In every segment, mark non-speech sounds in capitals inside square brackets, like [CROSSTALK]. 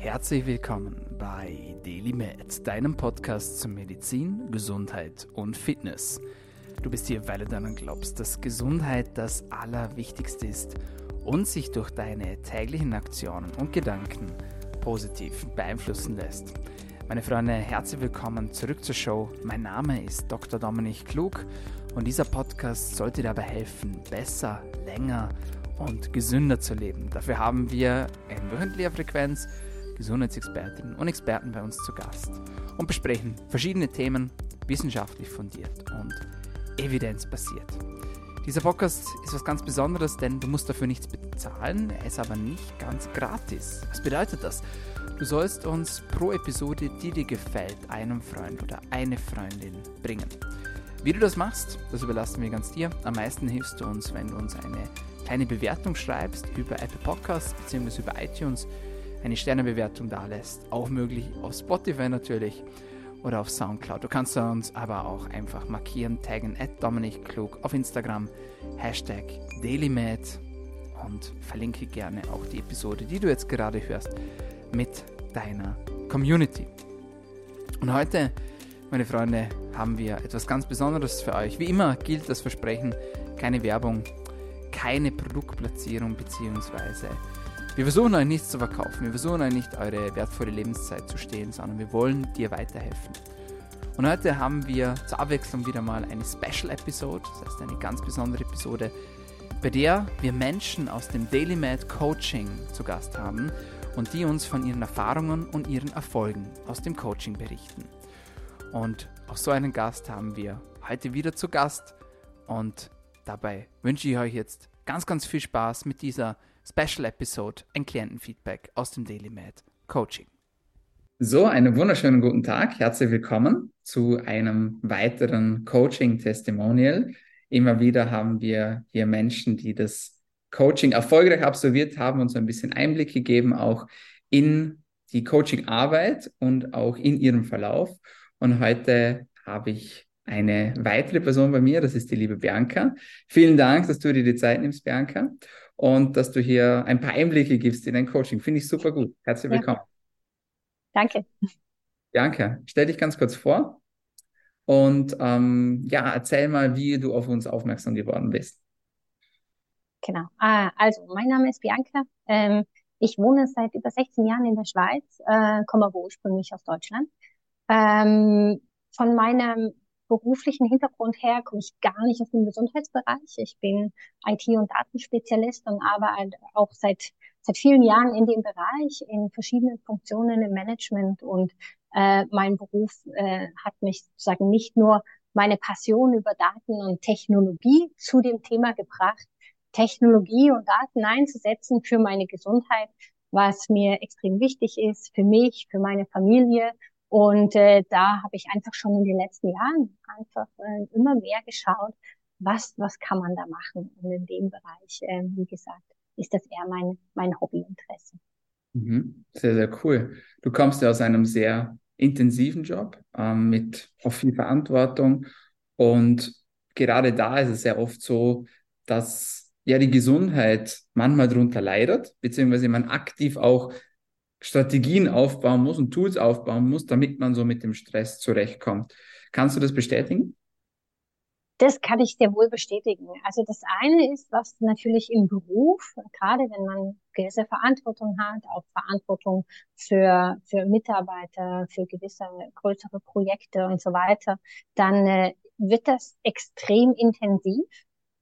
Herzlich willkommen bei Daily Med, deinem Podcast zu Medizin, Gesundheit und Fitness. Du bist hier, weil du daran glaubst, dass Gesundheit das Allerwichtigste ist und sich durch deine täglichen Aktionen und Gedanken positiv beeinflussen lässt. Meine Freunde, herzlich willkommen zurück zur Show. Mein Name ist Dr. Dominik Klug und dieser Podcast sollte dabei helfen, besser, länger und gesünder zu leben. Dafür haben wir in wöchentlicher Frequenz Gesundheitsexpertinnen und Experten bei uns zu Gast und besprechen verschiedene Themen wissenschaftlich fundiert und evidenzbasiert. Dieser Podcast ist was ganz Besonderes, denn du musst dafür nichts bezahlen, er ist aber nicht ganz gratis. Was bedeutet das? Du sollst uns pro Episode, die dir gefällt, einen Freund oder eine Freundin bringen. Wie du das machst, das überlassen wir ganz dir. Am meisten hilfst du uns, wenn du uns eine kleine Bewertung schreibst über Apple Podcasts bzw. über iTunes, eine Sternebewertung da lässt. Auch möglich auf Spotify natürlich oder auf Soundcloud. Du kannst uns aber auch einfach markieren, taggen at Dominik Klug auf Instagram, Hashtag DailyMed und verlinke gerne auch die Episode, die du jetzt gerade hörst, mit deiner Community. Und heute, meine Freunde, haben wir etwas ganz Besonderes für euch. Wie immer gilt das Versprechen, keine Werbung, keine Produktplatzierung beziehungsweise wir versuchen euch nichts zu verkaufen, wir versuchen euch nicht eure wertvolle Lebenszeit zu stehlen, sondern wir wollen dir weiterhelfen. Und heute haben wir zur Abwechslung wieder mal eine Special Episode, das heißt eine ganz besondere Episode, bei der wir Menschen aus dem Daily Mad Coaching zu Gast haben und die uns von ihren Erfahrungen und ihren Erfolgen aus dem Coaching berichten. Und auch so einen Gast haben wir heute wieder zu Gast und dabei wünsche ich euch jetzt ganz, ganz viel Spaß mit dieser Special Episode, ein Klientenfeedback aus dem Daily Med Coaching. So, einen wunderschönen guten Tag. Herzlich willkommen zu einem weiteren Coaching-Testimonial. Immer wieder haben wir hier Menschen, die das Coaching erfolgreich absolviert haben und so ein bisschen Einblick gegeben, auch in die Coaching-Arbeit und auch in ihrem Verlauf. Und heute habe ich eine weitere Person bei mir, das ist die liebe Bianca. Vielen Dank, dass du dir die Zeit nimmst, Bianca und dass du hier ein paar Einblicke gibst in dein Coaching. Finde ich super gut. Herzlich willkommen. Danke. Danke. Stell dich ganz kurz vor und ähm, ja, erzähl mal, wie du auf uns aufmerksam geworden bist. Genau. Ah, also, mein Name ist Bianca. Ähm, ich wohne seit über 16 Jahren in der Schweiz, äh, komme aber ursprünglich aus Deutschland. Ähm, von meinem beruflichen Hintergrund her komme ich gar nicht aus dem Gesundheitsbereich. Ich bin IT- und Datenspezialist und arbeite auch seit, seit vielen Jahren in dem Bereich, in verschiedenen Funktionen im Management. Und äh, mein Beruf äh, hat mich sozusagen nicht nur meine Passion über Daten und Technologie zu dem Thema gebracht, Technologie und Daten einzusetzen für meine Gesundheit, was mir extrem wichtig ist, für mich, für meine Familie und äh, da habe ich einfach schon in den letzten Jahren einfach äh, immer mehr geschaut, was, was kann man da machen. Und in dem Bereich, äh, wie gesagt, ist das eher mein, mein Hobbyinteresse. Mhm. Sehr, sehr cool. Du kommst ja aus einem sehr intensiven Job ähm, mit auch viel Verantwortung. Und gerade da ist es sehr oft so, dass ja die Gesundheit manchmal darunter leidet, beziehungsweise man aktiv auch Strategien aufbauen muss und Tools aufbauen muss, damit man so mit dem Stress zurechtkommt. Kannst du das bestätigen? Das kann ich sehr wohl bestätigen. Also das eine ist, was natürlich im Beruf, gerade wenn man gewisse Verantwortung hat, auch Verantwortung für, für Mitarbeiter, für gewisse größere Projekte und so weiter, dann äh, wird das extrem intensiv.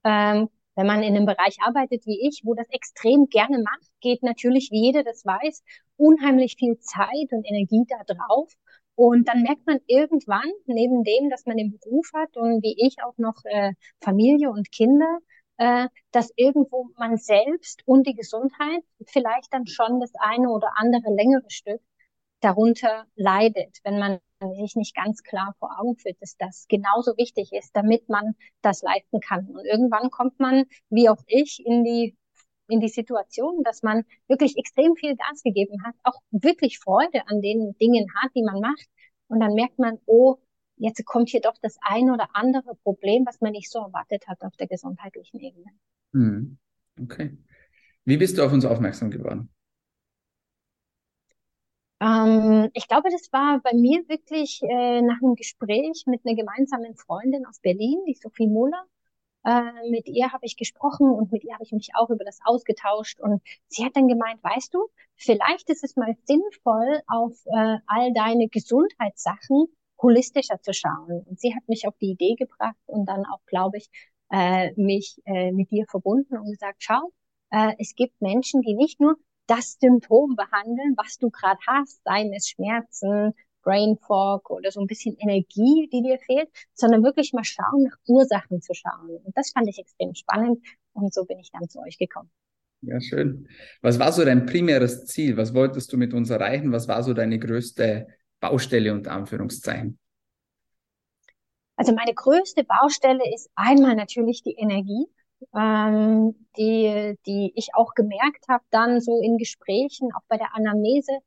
Ähm, wenn man in einem Bereich arbeitet wie ich, wo das extrem gerne macht, geht natürlich, wie jeder das weiß, unheimlich viel Zeit und Energie da drauf. Und dann merkt man irgendwann, neben dem, dass man den Beruf hat und wie ich auch noch äh, Familie und Kinder, äh, dass irgendwo man selbst und die Gesundheit vielleicht dann schon das eine oder andere längere Stück darunter leidet, wenn man sich nicht ganz klar vor Augen führt, dass das genauso wichtig ist, damit man das leisten kann. Und irgendwann kommt man, wie auch ich, in die in die Situation, dass man wirklich extrem viel Gas gegeben hat, auch wirklich Freude an den Dingen hat, die man macht. Und dann merkt man, oh, jetzt kommt hier doch das ein oder andere Problem, was man nicht so erwartet hat auf der gesundheitlichen Ebene. Hm. Okay. Wie bist du auf uns aufmerksam geworden? Ähm, ich glaube, das war bei mir wirklich äh, nach einem Gespräch mit einer gemeinsamen Freundin aus Berlin, die Sophie Mohler. Äh, mit ihr habe ich gesprochen und mit ihr habe ich mich auch über das ausgetauscht. Und sie hat dann gemeint, weißt du, vielleicht ist es mal sinnvoll, auf äh, all deine Gesundheitssachen holistischer zu schauen. Und sie hat mich auf die Idee gebracht und dann auch, glaube ich, äh, mich äh, mit dir verbunden und gesagt, schau, äh, es gibt Menschen, die nicht nur das Symptom behandeln, was du gerade hast, seien es Schmerzen, Brain Fog oder so ein bisschen Energie, die dir fehlt, sondern wirklich mal schauen, nach Ursachen zu schauen. Und das fand ich extrem spannend und so bin ich dann zu euch gekommen. Ja, schön. Was war so dein primäres Ziel? Was wolltest du mit uns erreichen? Was war so deine größte Baustelle unter Anführungszeichen? Also meine größte Baustelle ist einmal natürlich die Energie ähm, die, die ich auch gemerkt habe, dann so in Gesprächen, auch bei der Anamnese,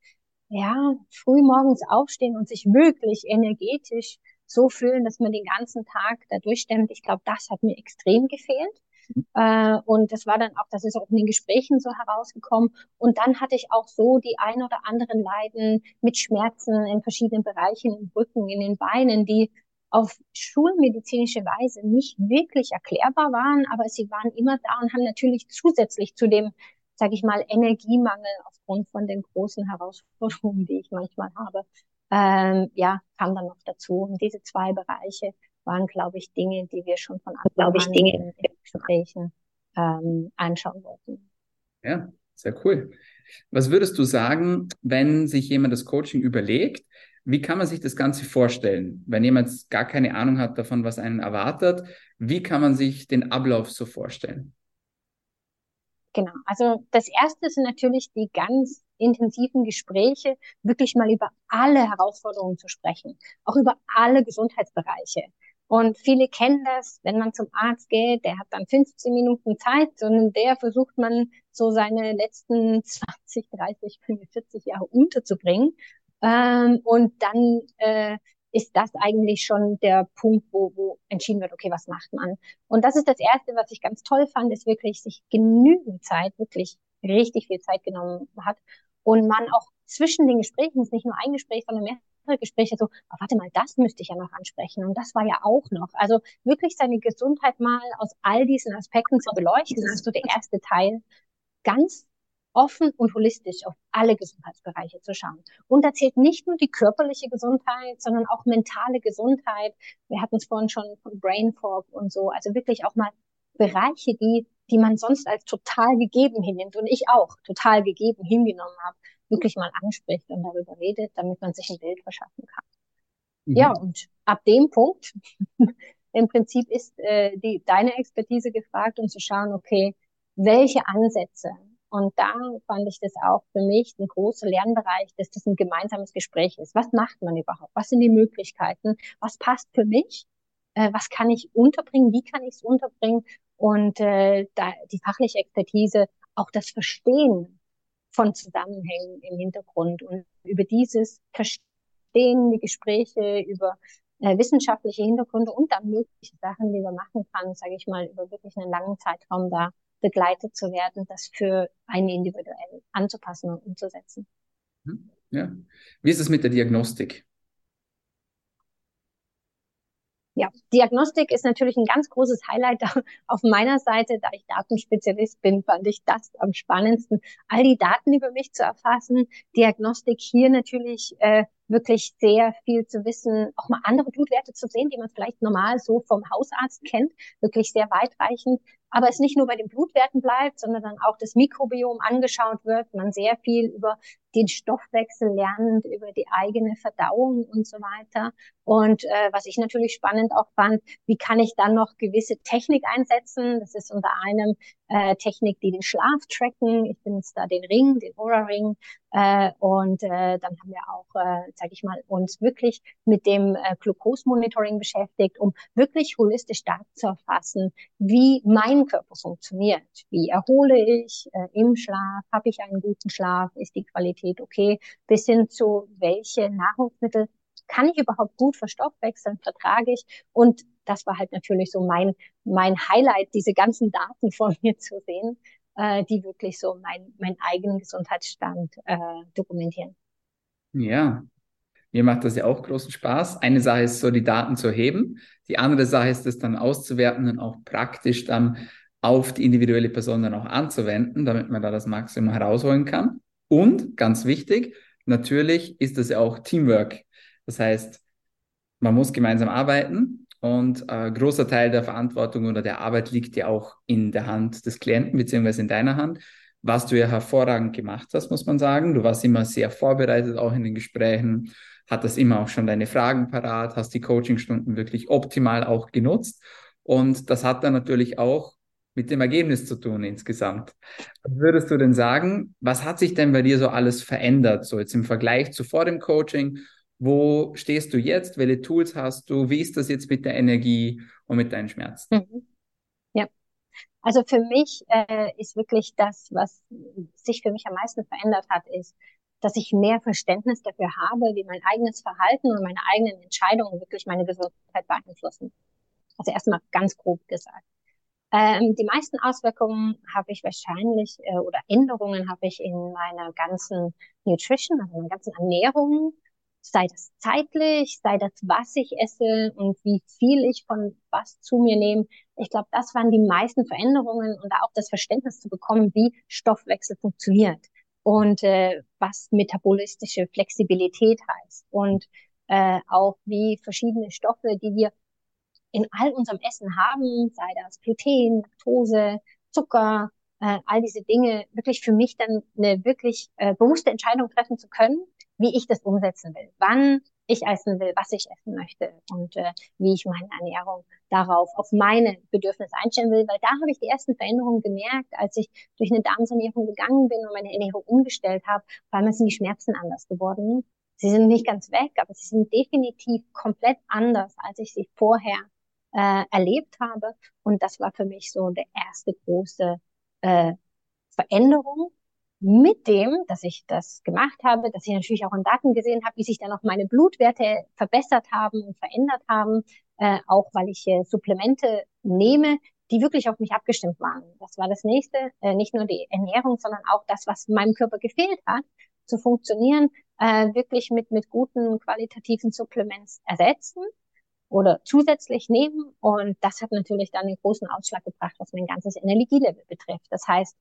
ja, früh morgens aufstehen und sich wirklich energetisch so fühlen, dass man den ganzen Tag da durchstemmt. Ich glaube, das hat mir extrem gefehlt. Äh, und das war dann auch, das ist auch in den Gesprächen so herausgekommen. Und dann hatte ich auch so die ein oder anderen Leiden mit Schmerzen in verschiedenen Bereichen im Rücken, in den Beinen, die auf schulmedizinische Weise nicht wirklich erklärbar waren, aber sie waren immer da und haben natürlich zusätzlich zu dem, sage ich mal, Energiemangel aufgrund von den großen Herausforderungen, die ich manchmal habe, ähm, ja, kam dann noch dazu. Und diese zwei Bereiche waren, glaube ich, Dinge, die wir schon von Anfang an in den Gesprächen ähm, anschauen wollten. Ja, sehr cool. Was würdest du sagen, wenn sich jemand das Coaching überlegt wie kann man sich das Ganze vorstellen, wenn jemand gar keine Ahnung hat davon, was einen erwartet? Wie kann man sich den Ablauf so vorstellen? Genau, also das erste sind natürlich die ganz intensiven Gespräche, wirklich mal über alle Herausforderungen zu sprechen, auch über alle Gesundheitsbereiche. Und viele kennen das, wenn man zum Arzt geht, der hat dann 15 Minuten Zeit und der versucht man so seine letzten 20, 30, 45 Jahre unterzubringen. Ähm, und dann äh, ist das eigentlich schon der Punkt, wo, wo entschieden wird, okay, was macht man? Und das ist das Erste, was ich ganz toll fand, ist wirklich sich genügend Zeit, wirklich richtig viel Zeit genommen hat und man auch zwischen den Gesprächen, nicht nur ein Gespräch, sondern mehrere Gespräche so, oh, warte mal, das müsste ich ja noch ansprechen und das war ja auch noch. Also wirklich seine Gesundheit mal aus all diesen Aspekten zu beleuchten, das ist so der erste Teil. Ganz offen und holistisch auf alle Gesundheitsbereiche zu schauen. Und da zählt nicht nur die körperliche Gesundheit, sondern auch mentale Gesundheit. Wir hatten es vorhin schon von Brain Fog und so. Also wirklich auch mal Bereiche, die, die man sonst als total gegeben hinnimmt und ich auch total gegeben hingenommen habe, wirklich mal anspricht und darüber redet, damit man sich ein Bild verschaffen kann. Mhm. Ja, und ab dem Punkt [LAUGHS] im Prinzip ist äh, die, deine Expertise gefragt, um zu schauen, okay, welche Ansätze und da fand ich das auch für mich ein großer Lernbereich, dass das ein gemeinsames Gespräch ist. Was macht man überhaupt? Was sind die Möglichkeiten? Was passt für mich? Äh, was kann ich unterbringen? Wie kann ich es unterbringen? Und äh, da die fachliche Expertise, auch das Verstehen von Zusammenhängen im Hintergrund und über dieses Verstehen, die Gespräche über äh, wissenschaftliche Hintergründe und dann mögliche Sachen, die man machen kann, sage ich mal, über wirklich einen langen Zeitraum da begleitet zu werden, das für einen individuell anzupassen und umzusetzen. Mhm. Ja. Wie ist es mit der Diagnostik? Ja, Diagnostik ist natürlich ein ganz großes Highlight [LAUGHS] auf meiner Seite. Da ich Datenspezialist bin, fand ich das am spannendsten, all die Daten über mich zu erfassen. Diagnostik hier natürlich äh, wirklich sehr viel zu wissen, auch mal andere Blutwerte zu sehen, die man vielleicht normal so vom Hausarzt kennt, wirklich sehr weitreichend aber es nicht nur bei den Blutwerten bleibt, sondern dann auch das Mikrobiom angeschaut wird, man sehr viel über den Stoffwechsel lernt, über die eigene Verdauung und so weiter. Und äh, was ich natürlich spannend auch fand, wie kann ich dann noch gewisse Technik einsetzen? Das ist unter einem äh, Technik, die den Schlaf tracken. Ich benutze da den Ring, den Aura Ring. Äh, und äh, dann haben wir auch, äh, sage ich mal, uns wirklich mit dem äh, Glucose-Monitoring beschäftigt, um wirklich holistisch stark zu erfassen, wie mein Körper funktioniert. Wie erhole ich äh, im Schlaf? Habe ich einen guten Schlaf? Ist die Qualität okay? Bis hin zu, welche Nahrungsmittel kann ich überhaupt gut verstoffwechseln, vertrage ich? Und das war halt natürlich so mein, mein Highlight, diese ganzen Daten [LAUGHS] vor mir zu sehen, äh, die wirklich so mein, mein eigenen Gesundheitsstand äh, dokumentieren. Ja, mir macht das ja auch großen Spaß. Eine Sache ist so, die Daten zu erheben. Die andere Sache ist es dann auszuwerten und auch praktisch dann auf die individuelle Person dann auch anzuwenden, damit man da das Maximum herausholen kann. Und ganz wichtig, natürlich ist das ja auch Teamwork. Das heißt, man muss gemeinsam arbeiten und äh, großer Teil der Verantwortung oder der Arbeit liegt ja auch in der Hand des Klienten beziehungsweise in deiner Hand was du ja hervorragend gemacht hast, muss man sagen. Du warst immer sehr vorbereitet, auch in den Gesprächen, hattest immer auch schon deine Fragen parat, hast die Coachingstunden wirklich optimal auch genutzt. Und das hat dann natürlich auch mit dem Ergebnis zu tun insgesamt. Was würdest du denn sagen, was hat sich denn bei dir so alles verändert, so jetzt im Vergleich zu vor dem Coaching? Wo stehst du jetzt? Welche Tools hast du? Wie ist das jetzt mit der Energie und mit deinen Schmerzen? Mhm. Also für mich äh, ist wirklich das, was sich für mich am meisten verändert hat, ist, dass ich mehr Verständnis dafür habe, wie mein eigenes Verhalten und meine eigenen Entscheidungen wirklich meine Gesundheit beeinflussen. Also erstmal ganz grob gesagt. Ähm, die meisten Auswirkungen habe ich wahrscheinlich äh, oder Änderungen habe ich in meiner ganzen Nutrition, also meiner ganzen Ernährung, sei das zeitlich, sei das, was ich esse und wie viel ich von was zu mir nehme. Ich glaube, das waren die meisten Veränderungen und auch das Verständnis zu bekommen, wie Stoffwechsel funktioniert und äh, was metabolistische Flexibilität heißt und äh, auch wie verschiedene Stoffe, die wir in all unserem Essen haben, sei das Gluten, Laktose, Zucker, äh, all diese Dinge, wirklich für mich dann eine wirklich äh, bewusste Entscheidung treffen zu können wie ich das umsetzen will, wann ich essen will, was ich essen möchte und äh, wie ich meine Ernährung darauf, auf meine Bedürfnisse einstellen will, weil da habe ich die ersten Veränderungen gemerkt, als ich durch eine Darmsanierung gegangen bin und meine Ernährung umgestellt habe, vor allem sind die Schmerzen anders geworden. Sie sind nicht ganz weg, aber sie sind definitiv komplett anders, als ich sie vorher äh, erlebt habe. Und das war für mich so der erste große äh, Veränderung mit dem, dass ich das gemacht habe, dass ich natürlich auch in Daten gesehen habe, wie sich dann auch meine Blutwerte verbessert haben und verändert haben, äh, auch weil ich äh, Supplemente nehme, die wirklich auf mich abgestimmt waren. Das war das nächste, äh, nicht nur die Ernährung, sondern auch das, was meinem Körper gefehlt hat, zu funktionieren, äh, wirklich mit, mit guten qualitativen Supplements ersetzen oder zusätzlich nehmen. Und das hat natürlich dann den großen Ausschlag gebracht, was mein ganzes Energielevel betrifft. Das heißt,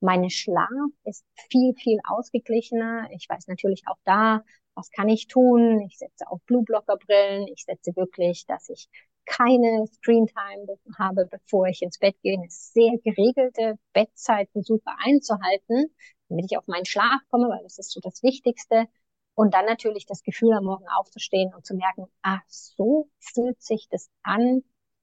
meine Schlaf ist viel, viel ausgeglichener. Ich weiß natürlich auch da, was kann ich tun? Ich setze auf Blueblocker-Brillen. Ich setze wirklich, dass ich keine Screentime habe, bevor ich ins Bett gehe. Eine sehr geregelte Bettzeit versuche einzuhalten, damit ich auf meinen Schlaf komme, weil das ist so das Wichtigste. Und dann natürlich das Gefühl, am Morgen aufzustehen und zu merken, ah, so fühlt sich das an,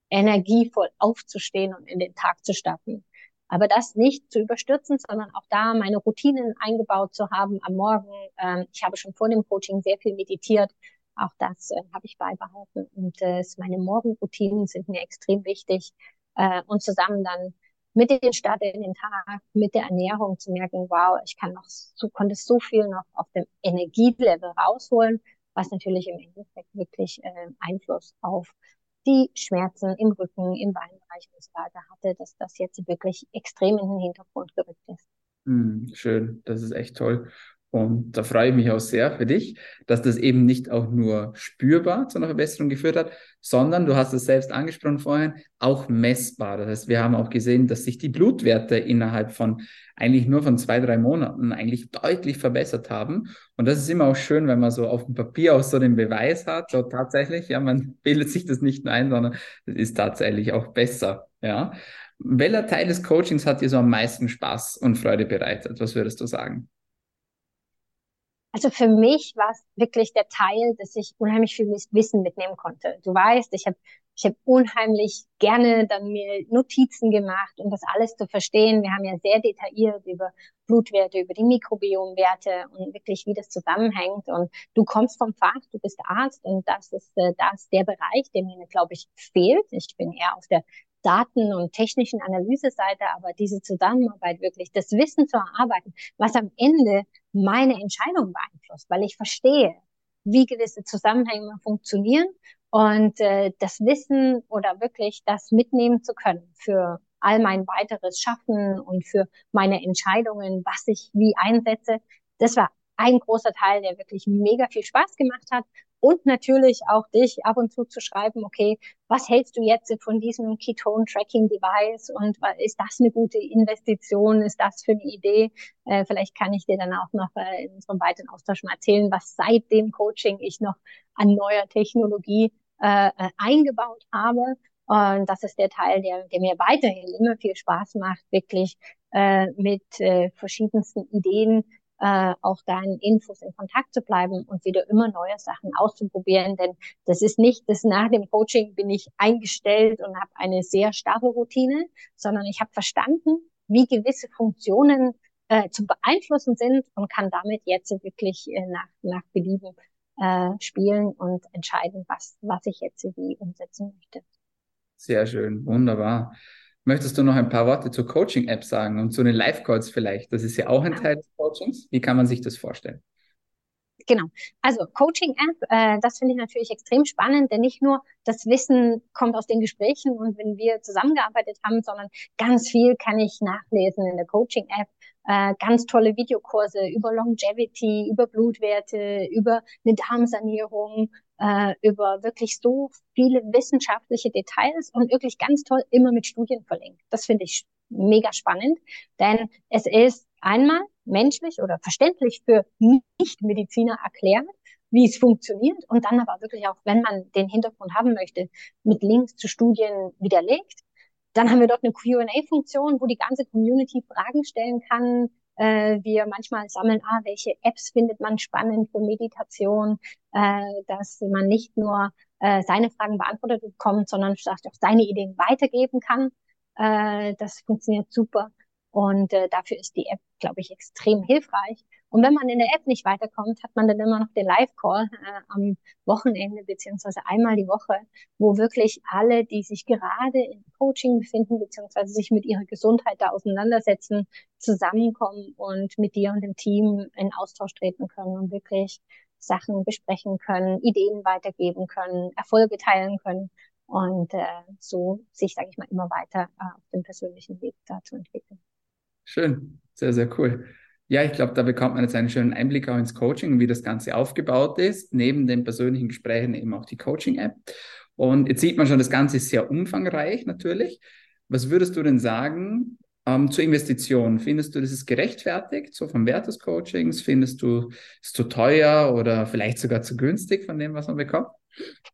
energievoll aufzustehen und in den Tag zu starten. Aber das nicht zu überstürzen, sondern auch da meine Routinen eingebaut zu haben am Morgen. Ähm, ich habe schon vor dem Coaching sehr viel meditiert. Auch das äh, habe ich beibehalten. Und äh, meine Morgenroutinen sind mir extrem wichtig. Äh, und zusammen dann mit den Start in den Tag, mit der Ernährung zu merken, wow, ich kann noch so, konnte so viel noch auf dem Energielevel rausholen, was natürlich im Endeffekt wirklich äh, Einfluss auf die Schmerzen im Rücken, im Beinbereich und so weiter hatte, dass das jetzt wirklich extrem in den Hintergrund gerückt ist. Hm, schön, das ist echt toll. Und da freue ich mich auch sehr für dich, dass das eben nicht auch nur spürbar zu einer Verbesserung geführt hat, sondern du hast es selbst angesprochen vorhin, auch messbar. Das heißt, wir haben auch gesehen, dass sich die Blutwerte innerhalb von eigentlich nur von zwei, drei Monaten eigentlich deutlich verbessert haben. Und das ist immer auch schön, wenn man so auf dem Papier auch so den Beweis hat, so tatsächlich, ja, man [LAUGHS] bildet sich das nicht nur ein, sondern es ist tatsächlich auch besser, ja. Welcher Teil des Coachings hat dir so am meisten Spaß und Freude bereitet? Was würdest du sagen? Also für mich war es wirklich der Teil, dass ich unheimlich viel Wissen mitnehmen konnte. Du weißt, ich habe ich hab unheimlich gerne dann mir Notizen gemacht, um das alles zu verstehen. Wir haben ja sehr detailliert über Blutwerte, über die Mikrobiomwerte und wirklich, wie das zusammenhängt. Und du kommst vom Fach, du bist Arzt und das ist äh, das der Bereich, der mir, glaube ich, fehlt. Ich bin eher auf der Daten- und technischen Analyseseite, aber diese Zusammenarbeit wirklich, das Wissen zu erarbeiten, was am Ende meine Entscheidung beeinflusst, weil ich verstehe, wie gewisse Zusammenhänge funktionieren und äh, das Wissen oder wirklich das mitnehmen zu können für all mein weiteres Schaffen und für meine Entscheidungen, was ich wie einsetze, das war ein großer Teil, der wirklich mega viel Spaß gemacht hat. Und natürlich auch dich ab und zu zu schreiben, okay, was hältst du jetzt von diesem Ketone-Tracking-Device und ist das eine gute Investition? Ist das für eine Idee? Äh, vielleicht kann ich dir dann auch noch äh, in unserem weiteren Austausch mal erzählen, was seit dem Coaching ich noch an neuer Technologie äh, äh eingebaut habe. Und das ist der Teil, der, der mir weiterhin immer viel Spaß macht, wirklich äh, mit äh, verschiedensten Ideen äh, auch deinen Infos in Kontakt zu bleiben und wieder immer neue Sachen auszuprobieren. Denn das ist nicht, dass nach dem Coaching bin ich eingestellt und habe eine sehr starre Routine, sondern ich habe verstanden, wie gewisse Funktionen äh, zu beeinflussen sind und kann damit jetzt wirklich äh, nach, nach Belieben äh, spielen und entscheiden, was, was ich jetzt wie umsetzen möchte. Sehr schön, wunderbar. Möchtest du noch ein paar Worte zur Coaching-App sagen und zu den Live-Calls vielleicht? Das ist ja auch ein Teil des Coachings. Wie kann man sich das vorstellen? Genau. Also Coaching-App, äh, das finde ich natürlich extrem spannend, denn nicht nur das Wissen kommt aus den Gesprächen und wenn wir zusammengearbeitet haben, sondern ganz viel kann ich nachlesen in der Coaching-App. Äh, ganz tolle Videokurse über Longevity, über Blutwerte, über eine Darmsanierung, äh, über wirklich so viele wissenschaftliche Details und wirklich ganz toll immer mit Studien verlinkt. Das finde ich mega spannend, denn es ist einmal menschlich oder verständlich für Nicht-Mediziner erklärt, wie es funktioniert und dann aber wirklich auch, wenn man den Hintergrund haben möchte, mit Links zu Studien widerlegt. Dann haben wir dort eine Q&A-Funktion, wo die ganze Community Fragen stellen kann. Äh, wir manchmal sammeln, ah, welche Apps findet man spannend für Meditation, äh, dass man nicht nur äh, seine Fragen beantwortet bekommt, sondern vielleicht auch seine Ideen weitergeben kann. Äh, das funktioniert super. Und äh, dafür ist die App, glaube ich, extrem hilfreich. Und wenn man in der App nicht weiterkommt, hat man dann immer noch den Live-Call äh, am Wochenende beziehungsweise einmal die Woche, wo wirklich alle, die sich gerade im Coaching befinden beziehungsweise sich mit ihrer Gesundheit da auseinandersetzen, zusammenkommen und mit dir und dem Team in Austausch treten können und wirklich Sachen besprechen können, Ideen weitergeben können, Erfolge teilen können und äh, so sich, sage ich mal, immer weiter äh, auf dem persönlichen Weg da zu entwickeln. Schön, sehr, sehr cool. Ja, ich glaube, da bekommt man jetzt einen schönen Einblick auch ins Coaching, wie das Ganze aufgebaut ist. Neben den persönlichen Gesprächen eben auch die Coaching-App. Und jetzt sieht man schon, das Ganze ist sehr umfangreich natürlich. Was würdest du denn sagen ähm, zur Investition? Findest du, das ist gerechtfertigt, so vom Wert des Coachings? Findest du es zu teuer oder vielleicht sogar zu günstig von dem, was man bekommt?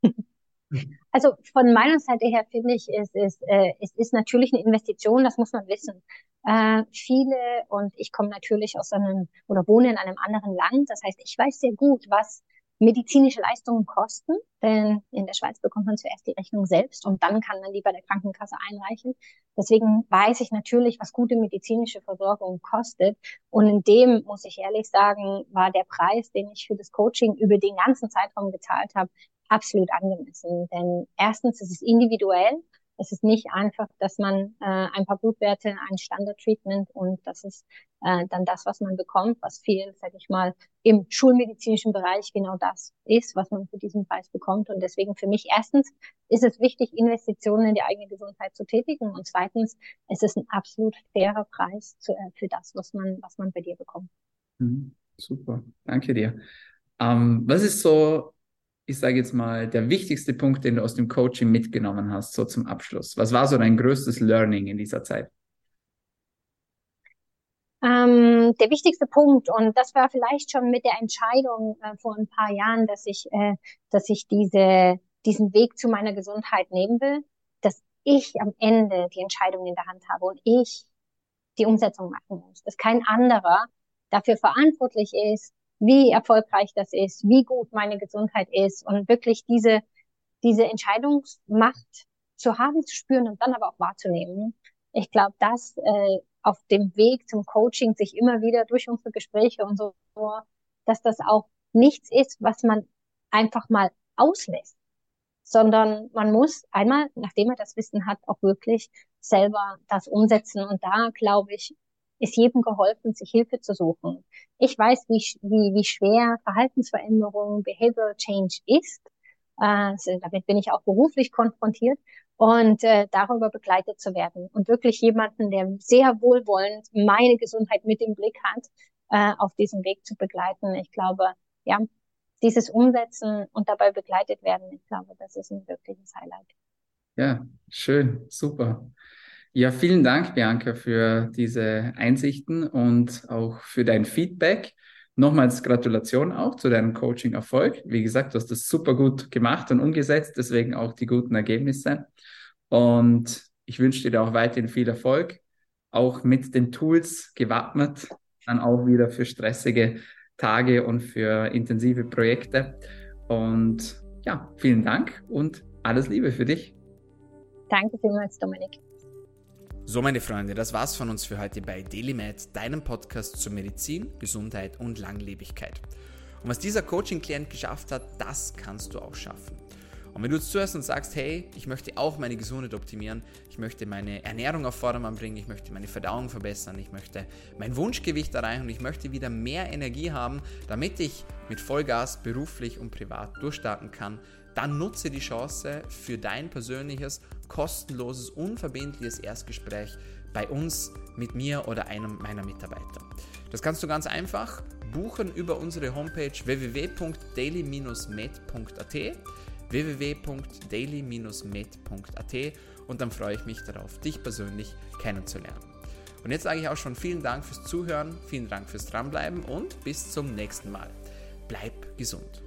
[LAUGHS] Also von meiner Seite her finde ich, es ist, äh, es ist natürlich eine Investition, das muss man wissen. Äh, viele, und ich komme natürlich aus einem oder wohne in einem anderen Land, das heißt, ich weiß sehr gut, was medizinische Leistungen kosten, denn in der Schweiz bekommt man zuerst die Rechnung selbst und dann kann man die bei der Krankenkasse einreichen. Deswegen weiß ich natürlich, was gute medizinische Versorgung kostet. Und in dem, muss ich ehrlich sagen, war der Preis, den ich für das Coaching über den ganzen Zeitraum gezahlt habe, absolut angemessen. Denn erstens ist es individuell. Es ist nicht einfach, dass man äh, ein paar Blutwerte, ein Standard-Treatment und das ist äh, dann das, was man bekommt, was viel, sag ich mal, im schulmedizinischen Bereich genau das ist, was man für diesen Preis bekommt. Und deswegen für mich erstens ist es wichtig, Investitionen in die eigene Gesundheit zu tätigen und zweitens es ist ein absolut fairer Preis zu, äh, für das, was man, was man bei dir bekommt. Mhm, super, danke dir. Ähm, was ist so ich sage jetzt mal, der wichtigste Punkt, den du aus dem Coaching mitgenommen hast, so zum Abschluss? Was war so dein größtes Learning in dieser Zeit? Ähm, der wichtigste Punkt, und das war vielleicht schon mit der Entscheidung äh, vor ein paar Jahren, dass ich, äh, dass ich diese, diesen Weg zu meiner Gesundheit nehmen will, dass ich am Ende die Entscheidung in der Hand habe und ich die Umsetzung machen muss, dass kein anderer dafür verantwortlich ist, wie erfolgreich das ist, wie gut meine Gesundheit ist und wirklich diese, diese Entscheidungsmacht zu haben, zu spüren und dann aber auch wahrzunehmen. Ich glaube, dass äh, auf dem Weg zum Coaching sich immer wieder durch unsere Gespräche und so, dass das auch nichts ist, was man einfach mal auslässt, sondern man muss einmal, nachdem er das Wissen hat, auch wirklich selber das umsetzen. Und da, glaube ich, ist jedem geholfen, sich Hilfe zu suchen. Ich weiß, wie, wie, wie schwer Verhaltensveränderung, Behavioral Change ist. Äh, damit bin ich auch beruflich konfrontiert und äh, darüber begleitet zu werden und wirklich jemanden, der sehr wohlwollend meine Gesundheit mit im Blick hat, äh, auf diesem Weg zu begleiten. Ich glaube, ja, dieses Umsetzen und dabei begleitet werden, ich glaube, das ist ein wirkliches Highlight. Ja, schön, super. Ja, vielen Dank, Bianca, für diese Einsichten und auch für dein Feedback. Nochmals Gratulation auch zu deinem Coaching-Erfolg. Wie gesagt, du hast das super gut gemacht und umgesetzt, deswegen auch die guten Ergebnisse. Und ich wünsche dir auch weiterhin viel Erfolg, auch mit den Tools gewappnet, dann auch wieder für stressige Tage und für intensive Projekte. Und ja, vielen Dank und alles Liebe für dich. Danke vielmals, Dominik. So, meine Freunde, das war's von uns für heute bei DailyMed, deinem Podcast zur Medizin, Gesundheit und Langlebigkeit. Und was dieser Coaching-Klient geschafft hat, das kannst du auch schaffen. Und wenn du jetzt zuhörst und sagst, hey, ich möchte auch meine Gesundheit optimieren, ich möchte meine Ernährung auf Vordermann bringen, ich möchte meine Verdauung verbessern, ich möchte mein Wunschgewicht erreichen und ich möchte wieder mehr Energie haben, damit ich mit Vollgas beruflich und privat durchstarten kann, dann nutze die Chance für dein persönliches, kostenloses, unverbindliches Erstgespräch bei uns, mit mir oder einem meiner Mitarbeiter. Das kannst du ganz einfach buchen über unsere Homepage www.daily-med.at www.daily-med.at und dann freue ich mich darauf, dich persönlich kennenzulernen. Und jetzt sage ich auch schon vielen Dank fürs Zuhören, vielen Dank fürs Dranbleiben und bis zum nächsten Mal. Bleib gesund.